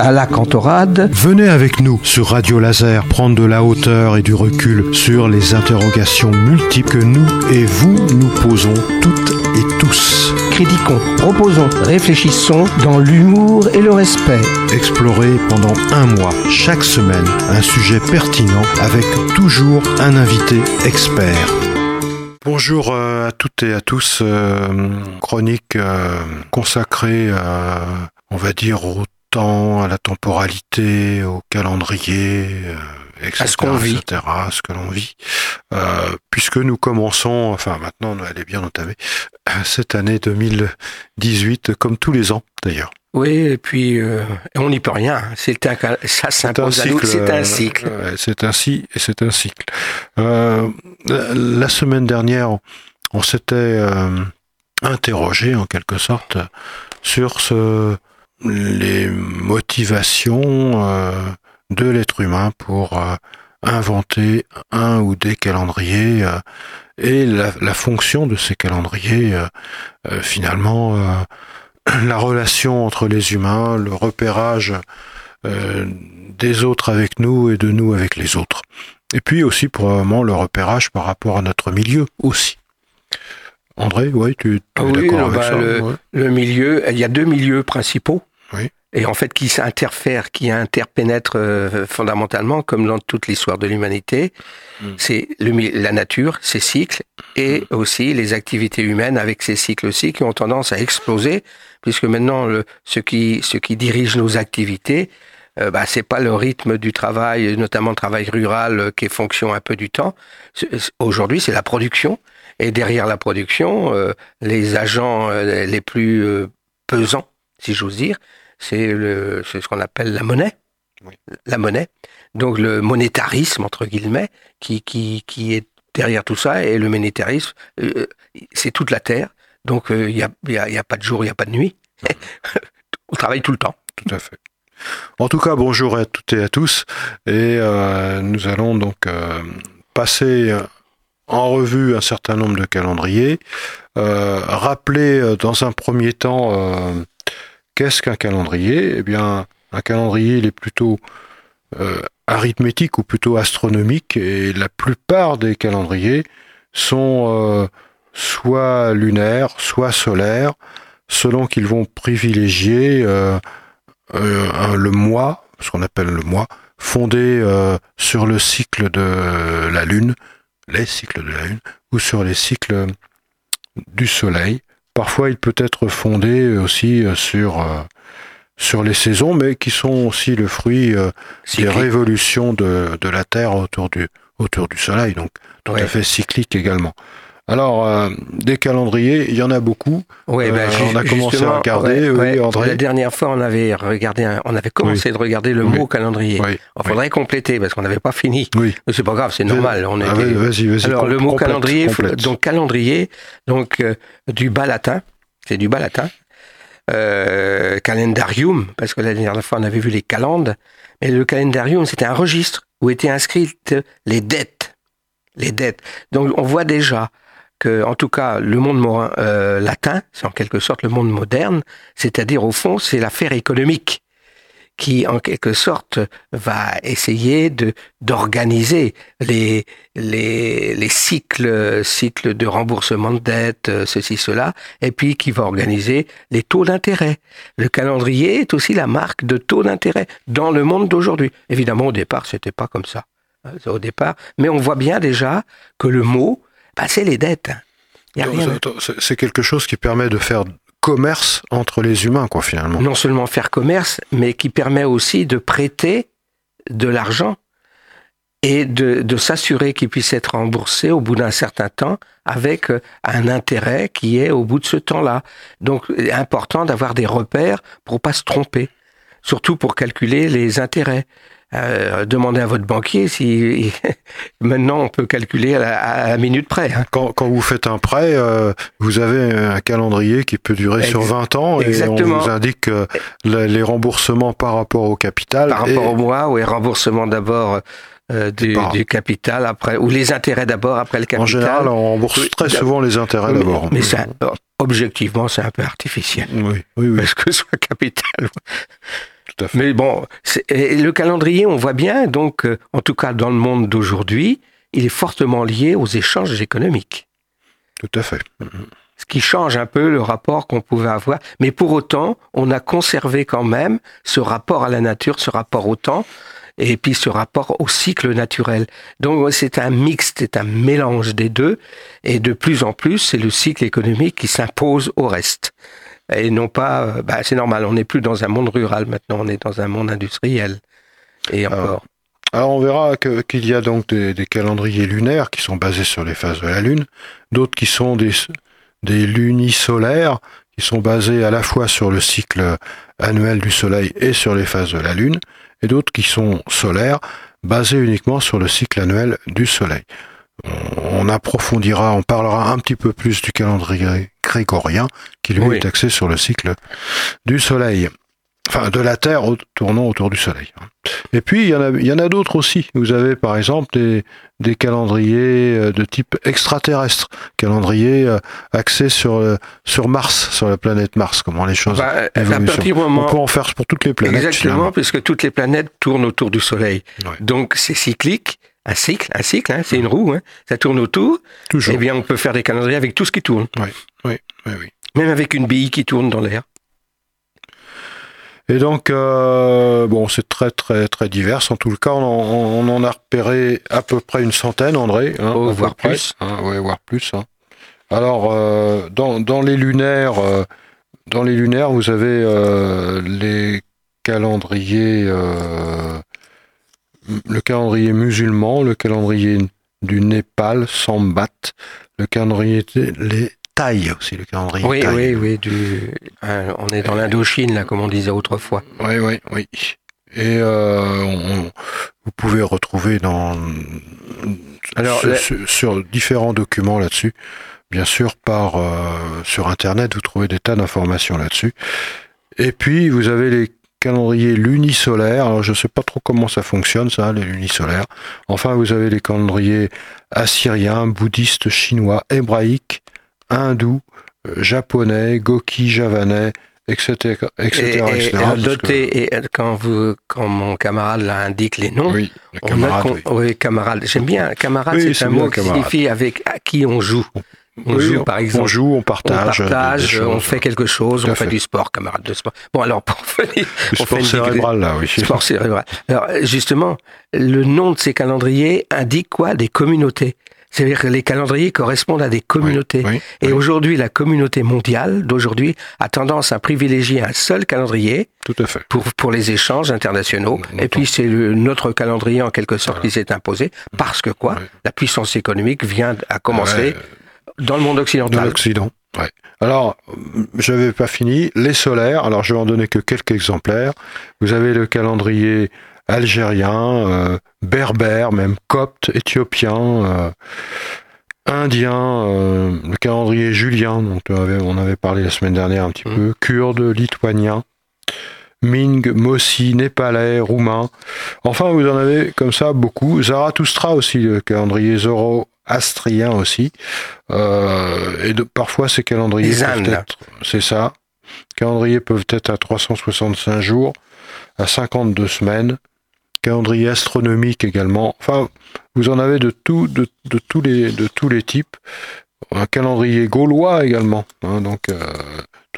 à la cantorade. Venez avec nous sur Radio Laser prendre de la hauteur et du recul sur les interrogations multiples que nous et vous nous posons toutes et tous. Critiquons, proposons, réfléchissons dans l'humour et le respect. Explorez pendant un mois, chaque semaine, un sujet pertinent avec toujours un invité expert. Bonjour euh, à toutes et à tous. Euh, chronique euh, consacrée, à, on va dire, au temps, à la temporalité, au calendrier, etc., À ce qu'on vit. etc., à ce que l'on vit. Euh, puisque nous commençons, enfin maintenant elle est bien entamée, cette année 2018, comme tous les ans d'ailleurs. Oui, et puis euh, on n'y peut rien. C'est un, ça s'impose à nous. cycle. C'est un euh, cycle. c'est ainsi et c'est un cycle. Euh, la, la semaine dernière, on s'était euh, interrogé en quelque sorte sur ce, les motivations euh, de l'être humain pour euh, inventer un ou des calendriers euh, et la, la fonction de ces calendriers finalement la relation entre les humains, le repérage des autres avec nous et de nous avec les autres. Et puis aussi probablement le repérage par rapport à notre milieu aussi. André, ouais, tu, tu Ah es oui, d'accord avec bah, ça le- ouais. Le milieu, il y a deux milieux principaux. Oui. Et en fait, qui s'interfèrent, qui interpénètrent euh, fondamentalement, comme dans toute l'histoire de l'humanité, Mm. c'est la nature, ses cycles, et aussi les activités humaines avec ces cycles aussi, qui ont tendance à exploser, puisque maintenant, le, ce qui, ce qui dirige nos activités, euh, bah, c'est pas le rythme du travail, notamment le travail rural, euh, qui est fonction un peu du temps. Aujourd'hui, c'est la production. Et derrière la production, euh, les agents les plus pesants, si j'ose dire, c'est le, c'est ce qu'on appelle la monnaie. Oui. La monnaie. Donc le monétarisme entre guillemets, qui qui qui est derrière tout ça, et le monétarisme, euh, c'est toute la terre. Donc euh, il y a il y a, y a pas de jour, il y a pas de nuit. On travaille tout le temps. Tout à fait. En tout cas, bonjour à toutes et à tous. Et euh, nous allons donc euh, passer en revue un certain nombre de calendriers. Euh, rappeler euh, dans un premier temps euh, qu'est-ce qu'un calendrier? Eh bien, un calendrier, il est plutôt euh, arithmétique ou plutôt astronomique. Et la plupart des calendriers sont euh, soit lunaires, soit solaires, selon qu'ils vont privilégier euh, le mois, ce qu'on appelle le mois, fondé sur le cycle de la Lune, les cycles de la Lune, ou sur les cycles du Soleil. Parfois, il peut être fondé aussi euh, sur euh, sur les saisons, mais qui sont aussi le fruit euh, des révolutions de, de la Terre autour du autour du Soleil, donc tout Ouais. à fait cyclique également. Alors, euh, des calendriers, il y en a beaucoup. Ouais, Euh, ben, on a commencé à regarder, ouais, oui, ouais. André. La dernière fois, on avait regardé, un- on avait commencé de regarder le Oui. mot calendrier. Oui, Il faudrait compléter parce qu'on n'avait pas fini. oui. Mais c'est pas grave, c'est normal. On Ah, était- vas- vas-y, vas-y. Alors com- le mot complète, calendrier, complète. donc calendrier, donc euh, du bas latin, c'est du bas latin. Euh, calendarium, parce que la dernière fois on avait vu les calendes, mais le calendarium c'était un registre où étaient inscrites les dettes, les dettes. Donc on voit déjà que, en tout cas, le monde mo- euh, latin, c'est en quelque sorte le monde moderne, c'est-à-dire au fond c'est l'affaire économique qui, en quelque sorte, va essayer de d'organiser les les les cycles cycles de remboursement de dettes, euh, ceci cela, et puis qui va organiser les taux d'intérêt. Le calendrier est aussi la marque de taux d'intérêt dans le monde d'aujourd'hui. Évidemment, au départ, c'était pas comme ça. hein, Au départ, mais on voit bien déjà que le mot, c'est les dettes. C'est- quelque chose qui permet de faire commerce entre les humains, quoi, finalement. non seulement faire commerce, mais qui permet aussi de prêter de l'argent et de, de s'assurer qu'il puisse être remboursé au bout d'un certain temps avec euh, un intérêt qui est au bout de ce temps-là. Donc, il est important d'avoir des repères pour pas se tromper, surtout pour calculer les intérêts. Euh, demandez à votre banquier si maintenant on peut calculer à la, à la minute près. hein. Quand, quand vous faites un prêt, euh, vous avez un calendrier qui peut durer Ex- sur 20 ans et on vous indique euh, les remboursements par rapport au capital. Par et- rapport au mois, oui, remboursement d'abord du, capital, après ou les intérêts d'abord, après le capital. En général, on rembourse Oui, très souvent les intérêts d'abord. mais un- objectivement, c'est un peu artificiel. Oui, oui, oui, Parce que soit capital, tout Tout à fait. Mais bon, et le calendrier, on voit bien, donc, euh, en tout cas dans le monde d'aujourd'hui, il est fortement lié aux échanges économiques. Tout à fait. Ce qui change un peu le rapport qu'on pouvait avoir. Mais pour autant, on a conservé quand même ce rapport à la nature, ce rapport au temps, et puis ce rapport au cycle naturel. Donc c'est un mix, c'est un mélange des deux. Et de plus en plus, c'est le cycle économique qui s'impose au reste. Et non pas, euh, bah, c'est normal, on n'est plus dans un monde rural maintenant, on est dans un monde industriel. Et Ah. encore. Alors on verra que- qu'il y a donc des, des calendriers lunaires qui sont basés sur les phases de la Lune, d'autres qui sont des, des lunisolaires qui sont basés à la fois sur le cycle annuel du Soleil et sur les phases de la Lune, et d'autres qui sont solaires basés uniquement sur le cycle annuel du Soleil. On, on approfondira, on parlera un petit peu plus du calendrier grégorien qui lui Oui. est axé sur le cycle du Soleil. Enfin, de la Terre tournant autour du Soleil. Et puis, il y en a, il y en a d'autres aussi. Vous avez, par exemple, des, des calendriers euh, de type extraterrestre, calendriers euh, axés sur, euh, sur Mars, sur la planète Mars, comment les choses Bah, à évoluent. partir du On moment peut en faire pour toutes les planètes. Exactement, finalement. puisque toutes les planètes tournent autour du Soleil. Ouais. Donc c'est cyclique, un cycle, un cycle, hein, c'est une roue, hein, ça tourne autour. Toujours. Eh bien, on peut faire des calendriers avec tout ce qui tourne, Oui, oui, oui. même avec une bille qui tourne dans l'air. Et donc, euh, bon, c'est très, très, très divers. En tout cas, on en, on en a repéré à peu près une centaine, André. Hein, Oh, voire plus. Hein, ouais, voire plus. hein. Alors, euh, dans, dans les lunaires, euh, dans les lunaires, vous avez les calendriers, le calendrier musulman, le calendrier du Népal, Sambat, le calendrier les Thaï aussi, le calendrier Oui, Thaï. oui, oui. Du, hein, on est dans l'Indochine, là, comme on disait autrefois. Oui, oui, oui. Et euh, on- vous pouvez retrouver dans Alors, sur, la- sur- sur différents documents là-dessus. Bien sûr, par euh, sur Internet, vous trouvez des tas d'informations là-dessus. Et puis, vous avez les calendriers lunisolaires. Alors, je ne sais pas trop comment ça fonctionne, ça, les lunisolaires. Enfin, vous avez les calendriers assyriens, bouddhistes, chinois, hébraïques, hindous, euh, japonais, goki, javanais, etc., etc., Et, et, etc., et parce que- noter, et quand, vous, quand mon camarade là, indique les noms, Oui, le on camarade, a con- oui. oui, camarade. J'aime bien. Camarade, Oui, c'est un mot qui camarade. signifie avec à qui on joue. On Oui, joue, par exemple. On joue, on On partage. euh, partage, des on fait quelque chose, on fait, fait. du sport, camarade de sport. Bon, alors, pour finir, on sport cérébral, là, oui. sport cérébral. Alors, justement, le nom de ces calendriers indique quoi? Des communautés. C'est-à-dire que les calendriers correspondent à des communautés. Oui, Et oui, aujourd'hui, la communauté mondiale d'aujourd'hui a tendance à privilégier un seul calendrier tout à fait. pour, pour les échanges internationaux. Et puis, c'est le- notre calendrier, en quelque sorte, Voilà. qui s'est imposé. Parce que quoi? La puissance économique vient à commencer Ouais, dans le monde dans occidental. l'Occident. Ouais. Alors, je n'avais pas fini. Les solaires, alors je vais en donner que quelques exemplaires. Vous avez le calendrier algérien, euh, berbère, même copte, éthiopien, euh, indien, euh, le calendrier julien, dont on avait, on avait parlé la semaine dernière un petit Mm. peu, kurde, lituanien, Ming, Mossi, népalais, roumain. Enfin, vous en avez comme ça beaucoup. Zarathustra aussi, le calendrier zoroastrien aussi. Euh, et de, parfois, ces calendriers peuvent être, c'est ça. Calendriers peuvent être à 365 jours, à 52 semaines. Calendrier astronomique également. Enfin, vous en avez de tout, de, de tous les, de tous les types. Un calendrier gaulois également. hein, donc, euh,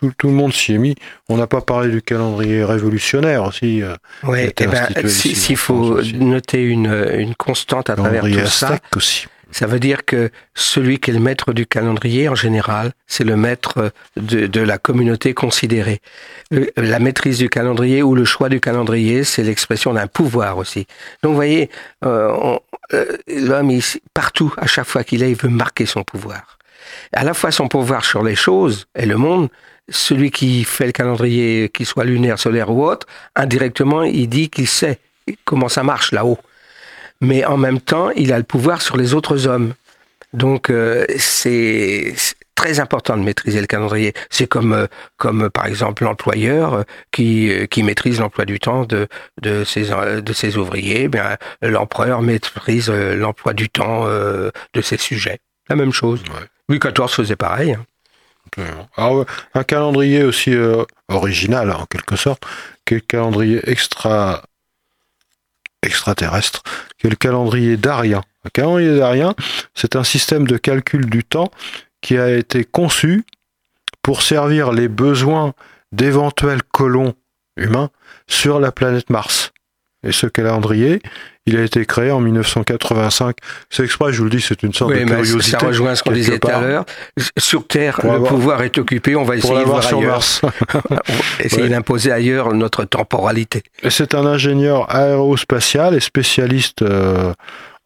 tout, tout le monde s'y est mis. On n'a pas parlé du calendrier révolutionnaire aussi. euh, eh ben, institué si- ici, s'il en France faut aussi. noter une, une constante à travers tout ça, aussi. ça veut dire que celui qui est le maître du calendrier, en général, c'est le maître de, de la communauté considérée. Euh, La maîtrise du calendrier ou le choix du calendrier, c'est l'expression d'un pouvoir aussi. Donc, vous voyez, euh, euh, l'homme, partout, à chaque fois qu'il est, il veut marquer son pouvoir. À la fois son pouvoir sur les choses et le monde, celui qui fait le calendrier, qu'il soit lunaire, solaire ou autre, indirectement, il dit qu'il sait comment ça marche là-haut. Mais en même temps, il a le pouvoir sur les autres hommes. Donc, euh, c'est très important de maîtriser le calendrier. C'est comme, euh, comme par exemple l'employeur euh, qui, qui maîtrise l'emploi du temps de, de, ses, de ses ouvriers. Eh l'empereur maîtrise l'emploi du temps de ses sujets. La même chose. Louis XIV faisait pareil. un calendrier aussi euh, original, en quelque sorte, qui est le calendrier extra extraterrestre, qui est le calendrier d'Arien. Le calendrier d'Arien, c'est un système de calcul du temps qui a été conçu pour servir les besoins d'éventuels colons humains sur la planète Mars. Et ce calendrier, il a été créé en 1985. C'est exprès, je vous le dis, c'est une sorte Oui, de curiosité. ça rejoint ce qu'on disait tout à l'heure. Sur Terre, Pour le avoir- pouvoir est occupé, on va essayer de voir sur ailleurs. Mars. Essayer Ouais. d'imposer ailleurs notre temporalité. C'est un ingénieur aérospatial et spécialiste euh,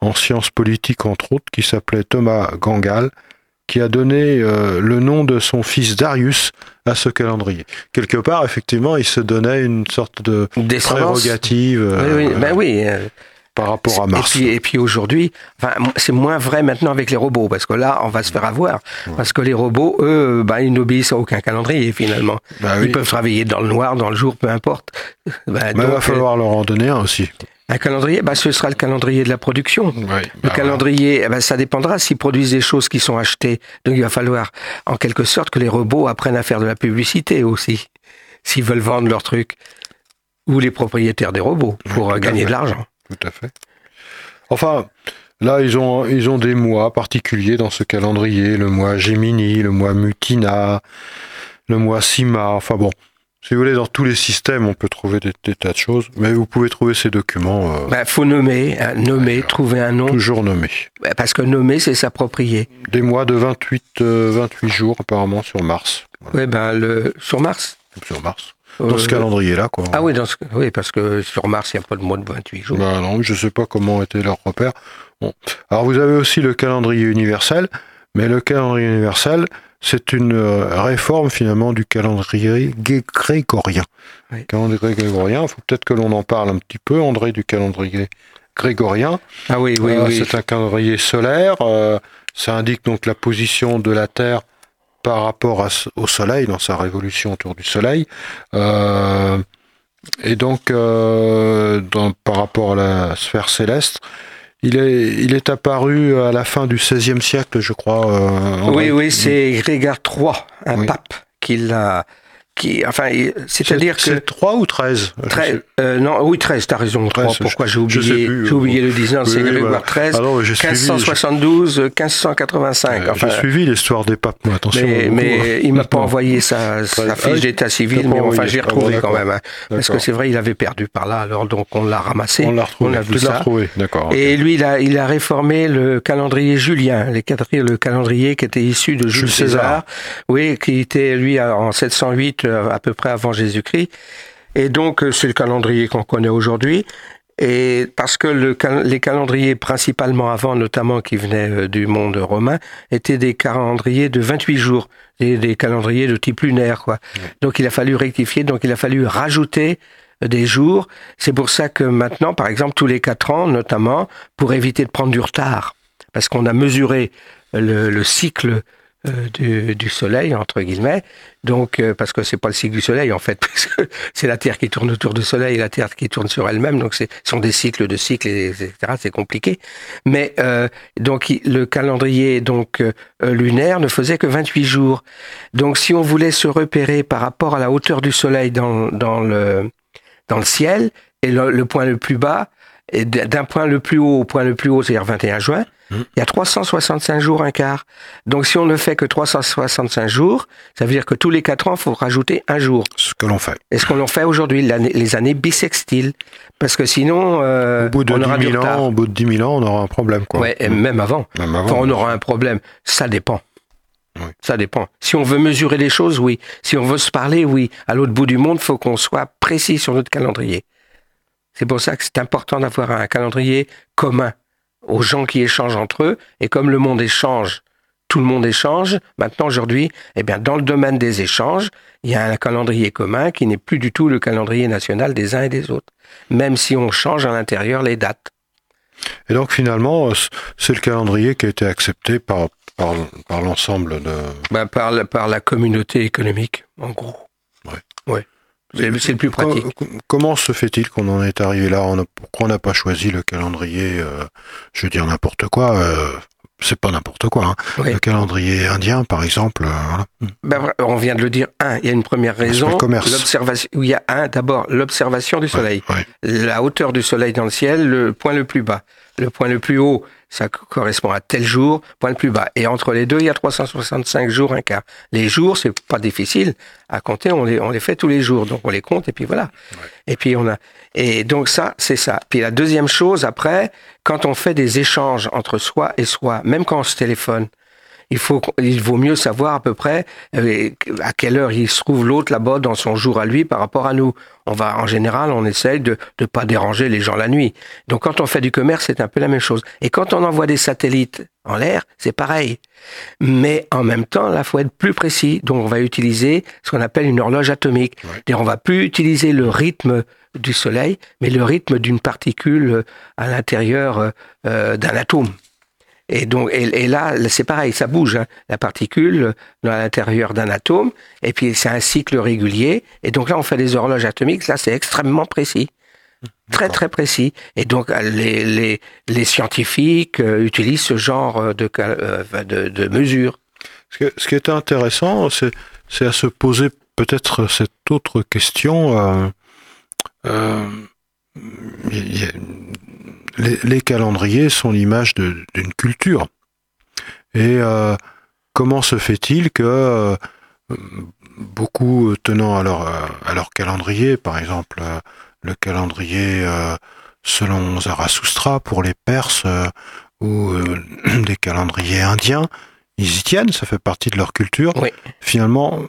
en sciences politiques, entre autres, qui s'appelait Thomas Gangal, qui a donné euh, le nom de son fils Darius à ce calendrier. Quelque part, effectivement, il se donnait une sorte de prérogative euh, Oui, oui, ben oui. Euh, par rapport à Mars. Et puis, et puis aujourd'hui, enfin, c'est moins vrai maintenant avec les robots, parce que là, on va se faire avoir. Parce que les robots, eux, ben, ils n'obéissent à aucun calendrier, finalement. Bah oui. Ils peuvent travailler dans le noir, dans le jour, peu importe. Ben, Mais il va falloir leur en donner un aussi. euh, un calendrier, ben, ce sera le calendrier de la production. Oui, Le bah, calendrier, ben, ça dépendra s'ils produisent des choses qui sont achetées. Donc il va falloir, en quelque sorte, que les robots apprennent à faire de la publicité aussi, s'ils veulent vendre leurs trucs. Ou les propriétaires des robots, pour euh, gagner de l'argent. Tout à fait. Enfin, là, ils ont, ils ont des mois particuliers dans ce calendrier. Le mois Gemini, le mois Mutina, le mois Sima. Enfin bon, si vous voulez, dans tous les systèmes, on peut trouver des, des tas de choses. Mais vous pouvez trouver ces documents euh, Ben, faut nommer, hein, nommer, trouver un nom, toujours nommés. Ben, parce que nommer, c'est s'approprier. Des mois de 28, euh, 28 jours apparemment sur Mars. Voilà, Ouais, ben, le, sur Mars. sur Mars. Dans ce Euh, calendrier-là, quoi. Ah oui, dans ce, oui, parce que sur Mars, il n'y a pas de mois de 28 jours. Bah non, je sais pas comment étaient leurs repères. Bon. Alors vous avez aussi le calendrier universel, mais le calendrier universel, c'est une euh, réforme finalement du calendrier gré- grégorien. Oui. Le calendrier grégorien, il faut peut-être que l'on en parle un petit peu, André, du calendrier grégorien. Ah oui, oui, Euh, oui. C'est un calendrier solaire, euh, ça indique donc la position de la Terre par rapport à au Soleil, dans sa révolution autour du Soleil. Euh, et donc, euh, dans- par rapport à la sphère céleste, il est, il est apparu à la fin du XVIe siècle, je crois. euh. Oui, oui, c'est Grégard III, un Oui. pape, qui l'a. Qui, enfin, c'est-à-dire que. C'est 3 ou 13 je Très, sais- euh, non, oui, 13, t'as raison, 13, 3, pourquoi j'ai oublié, j'ai euh, oublié le 19, c'est oui, Grégoire voilà. 13, Alors, j'ai suivi, 1572, 1585, j'ai- enfin, j'ai suivi l'histoire des papes, moi, attention. mais, mais hein. il m'a pas envoyé sa, sa Ah fiche oui, d'état civil, mais enfin, j'ai Ah retrouvé quand d'accord. même, hein, parce que c'est vrai, il avait perdu par là, alors donc on l'a ramassé, On l'a retrouvé. on a vu ça. retrouvé, d'accord. Et lui, il a, il a réformé le calendrier julien, les le calendrier qui était issu de Jules. César, oui, qui était lui en 708 euh, à peu près avant Jésus-Christ. Et donc euh, c'est le calendrier qu'on connaît aujourd'hui. Et parce que le, les calendriers principalement avant, notamment qui venaient euh, du monde romain, étaient des calendriers de 28 jours, des, des calendriers de type lunaire, quoi. Donc il a fallu rectifier, donc il a fallu rajouter des jours. C'est pour ça que maintenant, par exemple, tous les quatre ans, notamment, pour éviter de prendre du retard, parce qu'on a mesuré le, le cycle euh, du, du Soleil entre guillemets, donc euh, parce que c'est pas le cycle du Soleil en fait, parce que c'est la Terre qui tourne autour du Soleil et la Terre qui tourne sur elle-même, donc ce sont des cycles de cycles et- etc. C'est compliqué, mais euh, donc le calendrier donc euh, lunaire ne faisait que 28 jours. Donc si on voulait se repérer par rapport à la hauteur du Soleil dans, dans le dans le ciel et le, point le plus bas d'un point le plus haut au point le plus haut, c'est-à-dire 21 juin, Mhm. il y a 365 jours un quart. Donc si on ne fait que 365 jours, ça veut dire que tous les 4 ans, il faut rajouter un jour. Ce que l'on fait. Et ce qu'on fait aujourd'hui, les années bissextiles. Parce que sinon, euh, Au bout de on aura 10 du 000 retard. ans, au bout de 10 000 ans, on aura un problème, quoi. Ouais, et même avant. Même avant. Enfin, on aura un problème. Ça dépend. Oui. Ça dépend. Si on veut mesurer les choses, oui. Si on veut se parler, oui. À l'autre bout du monde, faut qu'on soit précis sur notre calendrier. C'est pour ça que c'est important d'avoir un calendrier commun aux gens qui échangent entre eux. Et comme le monde échange, tout le monde échange. Maintenant, aujourd'hui, eh bien, dans le domaine des échanges, il y a un calendrier commun qui n'est plus du tout le calendrier national des uns et des autres. Même si on change à l'intérieur les dates. Et donc finalement, euh, c'est le calendrier qui a été accepté par, par, par l'ensemble de... Ben, par, la, par la communauté économique, en gros. Ouais. Ouais. C'est le- plus pratique. Co- Comment se fait-il qu'on en est arrivé là? On a- Pourquoi on n'a pas choisi le calendrier, euh, je veux dire n'importe quoi, euh, c'est pas n'importe quoi. Hein. Oui. Le calendrier indien, par exemple. euh, voilà. Ben, on vient de le dire. Un, il y a une première raison. le commerce. L'observation. Il y a un, d'abord, l'observation du soleil. Ouais, ouais. La hauteur du soleil dans le ciel, le point le plus bas. Le point le plus haut, ça correspond à tel jour, point le plus bas. Et entre les deux, il y a 365 jours, un quart. Les jours, c'est pas difficile à compter, on les, on les fait tous les jours. Donc on les compte et puis voilà. Et puis on a, et donc ça, c'est ça. Puis la deuxième chose, après, quand on fait des échanges entre soi et soi, même quand on se téléphone, il faut, il vaut mieux savoir à peu près euh, à quelle heure il se trouve l'autre là-bas dans son jour à lui par rapport à nous. On va, en général, on essaye de ne pas déranger les gens la nuit. Donc quand on fait du commerce, c'est un peu la même chose. Et quand on envoie des satellites en l'air, c'est pareil. Mais en même temps, là, faut être plus précis. Donc on va utiliser ce qu'on appelle une horloge atomique. Ouais. On va plus utiliser le rythme du Soleil, mais le rythme d'une particule euh, à l'intérieur euh, d'un atome. Et donc, et, et là, c'est pareil, ça bouge. hein. La particule dans l'intérieur d'un atome, et puis c'est un cycle régulier. Et donc là, on fait des horloges atomiques. Là, c'est extrêmement précis, très très précis. Et donc, euh, les les, les scientifiques euh, utilisent ce genre euh, de euh, de, de mesures. Ce, que- ce qui est intéressant, c'est, c'est à se poser peut-être cette autre question. euh, euh, y a- les, les calendriers sont l'image d'une culture. Et euh, comment se fait-il que euh, beaucoup tenant à leur, à leur calendrier, par exemple euh, le calendrier selon Zarathustra pour les Perses ou des calendriers indiens, ils y tiennent, ça fait partie de leur culture. Oui. Finalement,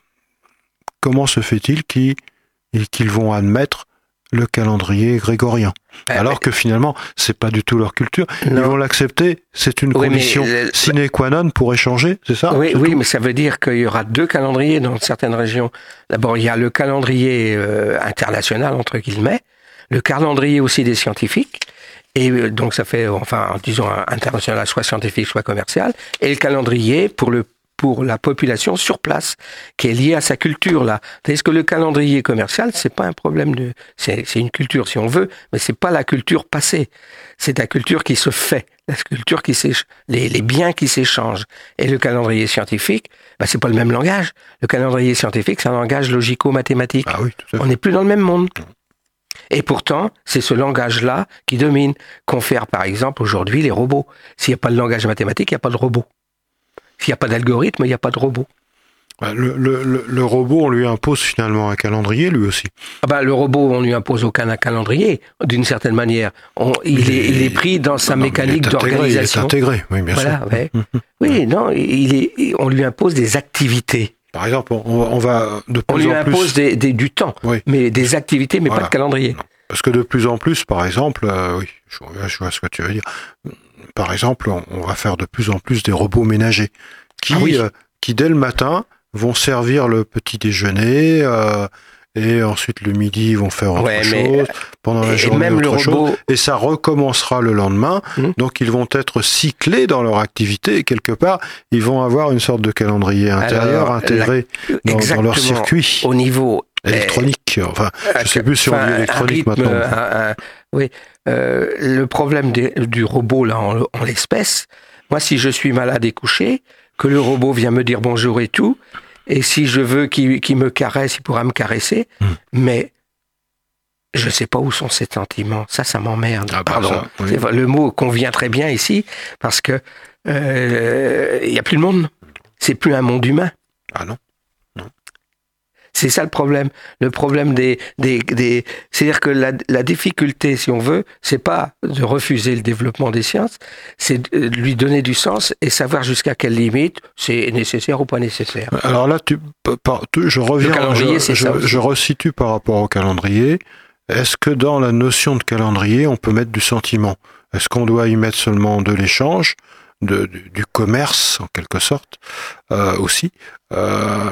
comment se fait-il qu'ils qu'ils vont admettre le calendrier grégorien alors que finalement c'est pas du tout leur culture ils Non. vont l'accepter c'est une Oui, condition sine qua non pour échanger c'est ça? Oui, oui, mais ça veut dire qu'il y aura deux calendriers dans certaines régions. D'abord, il y a le calendrier euh, international entre guillemets, le calendrier aussi des scientifiques. Et euh, donc ça fait, enfin, disons international, soit scientifique, soit commercial, et le calendrier pour le pour la population sur place, qui est liée à sa culture là. Tandis que le calendrier commercial, c'est pas un problème de, c'est c'est une culture si on veut, mais c'est pas la culture passée. C'est la culture qui se fait, la culture qui les, les biens qui s'échangent. Et le calendrier scientifique, bah, c'est pas le même langage. Le calendrier scientifique, c'est un langage logico-mathématique. ah oui fait. On n'est plus dans le même monde. Et pourtant, c'est ce langage-là qui domine. Confère, par exemple, aujourd'hui les robots. S'il n'y a pas de langage mathématique, il n'y a pas de robot. S'il n'y a pas d'algorithme, il n'y a pas de robot. Ouais, le, le- le- le robot on lui impose finalement un calendrier lui aussi Ah bah, le robot, on lui impose aucun calendrier, d'une certaine manière. On- il, est, il est pris dans sa Non, mécanique d'organisation. il est intégré oui bien Voilà, sûr ouais. Oui, non, il est, on lui impose des activités. par exemple on, on va de On plus lui en plus impose des, des- du temps, Oui. mais des activités, mais Voilà. pas de calendrier. Parce que de plus en plus, par exemple, euh, oui, je vois ce que tu veux dire. Par exemple, on, on va faire de plus en plus des robots ménagers qui, Ah oui. euh, qui dès le matin vont servir le petit déjeuner euh, et ensuite le midi ils vont faire autre Ouais, chose pendant la Et journée même le autre chose robot, et ça recommencera le lendemain. Mhm. Donc ils vont être cyclés dans leur activité et quelque part ils vont avoir une sorte de calendrier intérieur Alors, intégré dans, leur circuit au niveau électronique. Enfin, je sais plus si on dit électronique rythme, maintenant. un- un- oui, euh, le problème du robot là en, en l'espèce. Moi, si je suis malade et couché, que le robot vient me dire bonjour et tout, et si je veux qu'il me caresse, il pourra me caresser, Hmm. mais je sais pas où sont ces sentiments. Ça, ça m'emmerde. Ah bah, Pardon. ça, oui. C'est- Le mot convient très bien ici parce que euh, il y a plus de monde. C'est plus un monde humain. Ah non. C'est ça le problème. Le problème des, des, des c'est-à-dire que la, la difficulté, si on veut, c'est pas de refuser le développement des sciences, c'est de lui donner du sens et savoir jusqu'à quelle limite c'est nécessaire ou pas nécessaire. Alors là, tu, je reviens, je, c'est je- ça je resitue par rapport au calendrier. Est-ce que dans la notion de calendrier, on peut mettre du sentiment? Est-ce qu'on doit y mettre seulement de l'échange, de, du, du commerce en quelque sorte euh, aussi Euh,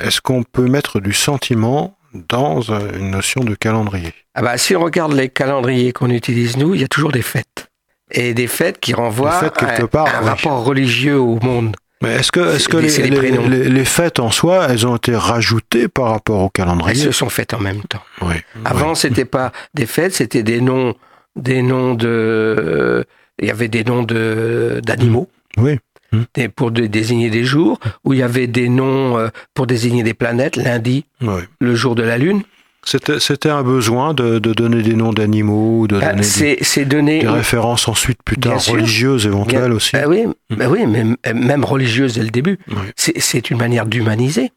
Est-ce qu'on peut mettre du sentiment dans euh, une notion de calendrier? Ah bah, si on regarde les calendriers qu'on utilise nous, il y a toujours des fêtes. Et des fêtes qui renvoient fêtes, quelque à part, un oui. rapport religieux au monde. Mais est-ce que, est-ce que C'est- les, fêtes en soi, elles ont été rajoutées par rapport au Elles calendrier se sont faites en même temps. Oui. Avant, c'était pas des fêtes, c'était des noms, des noms de, il y avait des noms de d'animaux. Oui. Hmm. Des- pour de- désigner des jours, où il y avait des noms euh, pour désigner des planètes, lundi, Oui. le jour de la Lune. C'était, un besoin de, de donner des noms d'animaux, de Ah, donner des, donné. références ensuite plus tard religieuses éventuelles aussi. Ah oui, bah oui, même, même religieuse dès le début. Oui. C'est- une manière d'humaniser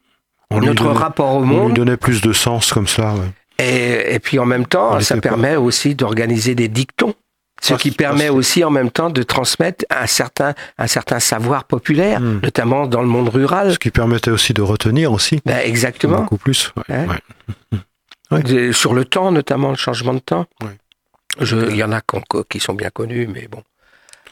notre donnait- rapport au on lui monde. donnait plus de sens comme ça. ouais. Et, et puis en même temps, ça pas- permet aussi d'organiser des dictons. Ce qui permet aussi en même temps de transmettre un certain, un certain savoir populaire, Hmm. notamment dans le monde rural. Ce qui permettait aussi de retenir aussi. Ben, exactement. Beaucoup plus. ouais, Ouais. ouais. Ouais. De- Sur le temps, notamment le changement de temps. Il y en a qui sont bien connus, mais bon.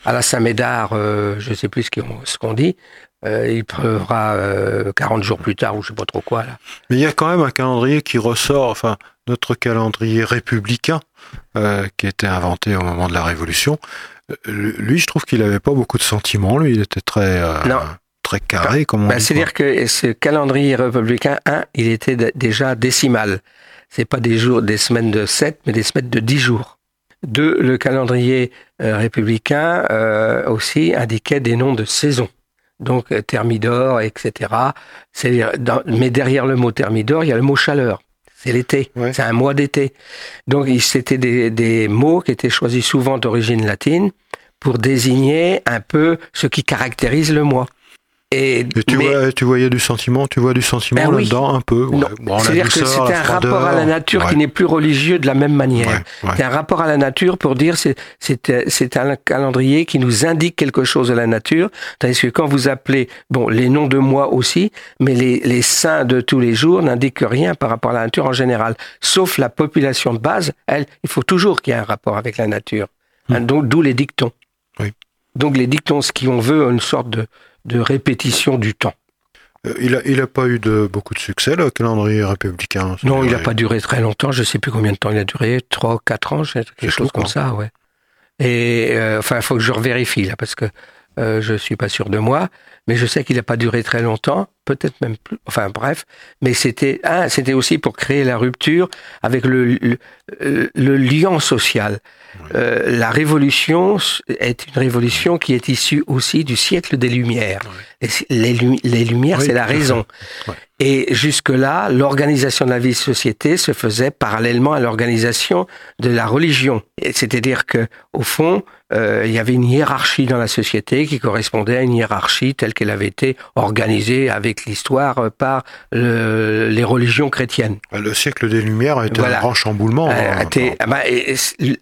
À la Saint-Médard, euh, je ne sais plus ce qu'on dit, euh, il pleuvra euh, 40 jours plus tard, ou je sais pas trop quoi. Là. Mais il y a quand même un calendrier qui ressort, enfin, notre calendrier républicain, euh, qui a été inventé au moment de la Révolution. Euh, Lui, je trouve qu'il avait pas beaucoup de sentiments. Lui, il était très, euh, très carré, comme on Ben, dit. C'est-à-dire que ce calendrier républicain 1, il était déjà décimal. C'est pas des jours, des semaines de 7, mais des semaines de 10 jours. Deux, le calendrier euh, républicain euh, aussi indiquait des noms de saisons. Donc thermidor, etc. Dans- mais derrière le mot thermidor, il y a le mot chaleur. C'est l'été. Ouais. C'est un mois d'été. Donc c'était des, des mots qui étaient choisis souvent d'origine latine pour désigner un peu ce qui caractérise le mois. Et, Et tu, mais- vois, tu voyais du sentiment, tu vois du sentiment Ben oui. là-dedans un peu. ouais. Bon, c'est-à-dire que c'est un rapport à la nature qui n'est plus religieux de la même manière. ouais. C'est un rapport à la nature pour dire c'est un calendrier qui nous indique quelque chose de la nature, tandis que quand vous appelez bon les noms de mois aussi, mais les les saints de tous les jours n'indiquent rien par rapport à la nature en général, sauf la population de base. Elle, il faut toujours qu'il y ait un rapport avec la nature. Hein, donc d'où les dictons. Oui. Donc les dictons, ce qu'on veut, une sorte de de répétition du temps. Euh, Il a, il a pas eu de beaucoup de succès le calendrier républicain. Non, il n'a n'a pas duré très longtemps. Je sais plus combien de temps il a duré. Trois, quatre ans, je sais, quelque chose comme ça, ouais. Et euh, enfin, il faut que je revérifie là, parce que euh, je suis pas sûr de moi. Mais je sais qu'il n'a pas duré très longtemps, peut-être même plus. Enfin, bref. Mais c'était, ah, c'était aussi pour créer la rupture avec le le, euh, le lien social. Euh, la révolution est une révolution qui est issue aussi du siècle des Lumières. Les, lu- les Lumières, Oui, c'est la raison. Et jusque-là, l'organisation de la vie de société se faisait parallèlement à l'organisation de la religion. C'est-à-dire que, au fond, euh, il y avait une hiérarchie dans la société qui correspondait à une hiérarchie telle qu'elle avait été organisée avec l'histoire euh, par le- les religions chrétiennes. Le siècle des Lumières a été Voilà. un grand chamboulement. Euh, hein, ah bah, et-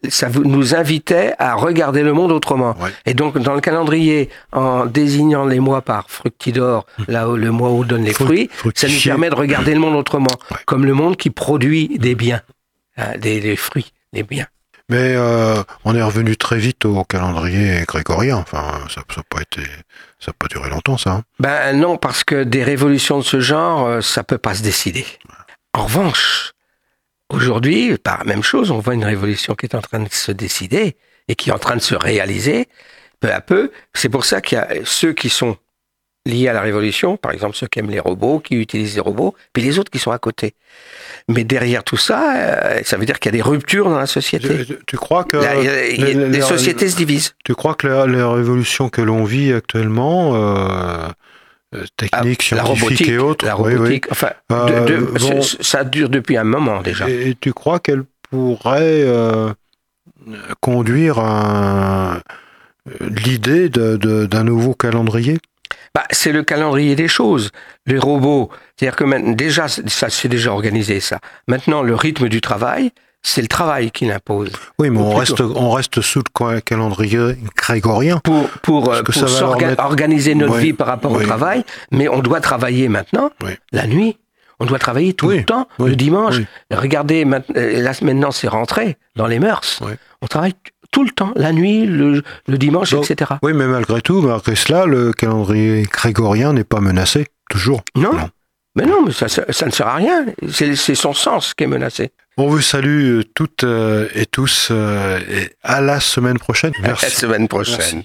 ça nous invitait à regarder le monde autrement. Ouais. Et donc, dans le calendrier, en désignant les mois par fructidor, là où le mois où on donne les Fruct- fruits, ça nous permet de regarder le monde autrement, Ouais. comme le monde qui produit des biens, hein, des, des fruits, des biens. Mais euh, on est revenu très vite au calendrier grégorien. Enfin, ça n'a pas été, ça pas duré longtemps, ça. hein. Ben non, parce que des révolutions de ce genre, euh, ça peut pas se décider. En revanche, aujourd'hui, par la même chose, on voit une révolution qui est en train de se décider et qui est en train de se réaliser peu à peu. C'est pour ça qu'il y a ceux qui sont liés à la révolution, par exemple ceux qui aiment les robots, qui utilisent les robots, puis les autres qui sont à côté. Mais derrière tout ça, euh, ça veut dire qu'il y a des ruptures dans la société. Tu, tu crois que les- les, les- sociétés se divisent. Tu crois que la, la révolution que l'on vit actuellement, euh, euh, technique, Ah, la scientifique robotique, et autres, la oui, oui. robotique, enfin, Euh, de- c- ça dure depuis un moment déjà. Et, et tu crois qu'elle pourrait euh, conduire à euh, l'idée d'un nouveau calendrier? Bah, c'est le calendrier des choses. Les robots, c'est-à-dire que maintenant, déjà, ça c'est déjà organisé ça. Maintenant, le rythme du travail, c'est le travail qui l'impose. Oui, mais on reste, on reste sous le ca- calendrier grégorien. Pour, pour, mettre- organiser notre Oui, vie par rapport au travail, mais on doit travailler maintenant, Oui. la nuit. On doit travailler tout le temps, oui, le dimanche. Regardez, maintenant, euh, c'est rentré dans les mœurs. Oui. On travaille tout le temps, la nuit, le, le dimanche, Donc, etc. Oui, mais malgré tout, malgré cela, le calendrier grégorien n'est pas menacé, toujours. Non, Non. mais non, mais ça, ça, ça ne sert à rien. C'est son sens qui est menacé. On vous salue toutes euh, et tous euh, et à la semaine prochaine. À la semaine prochaine. Merci.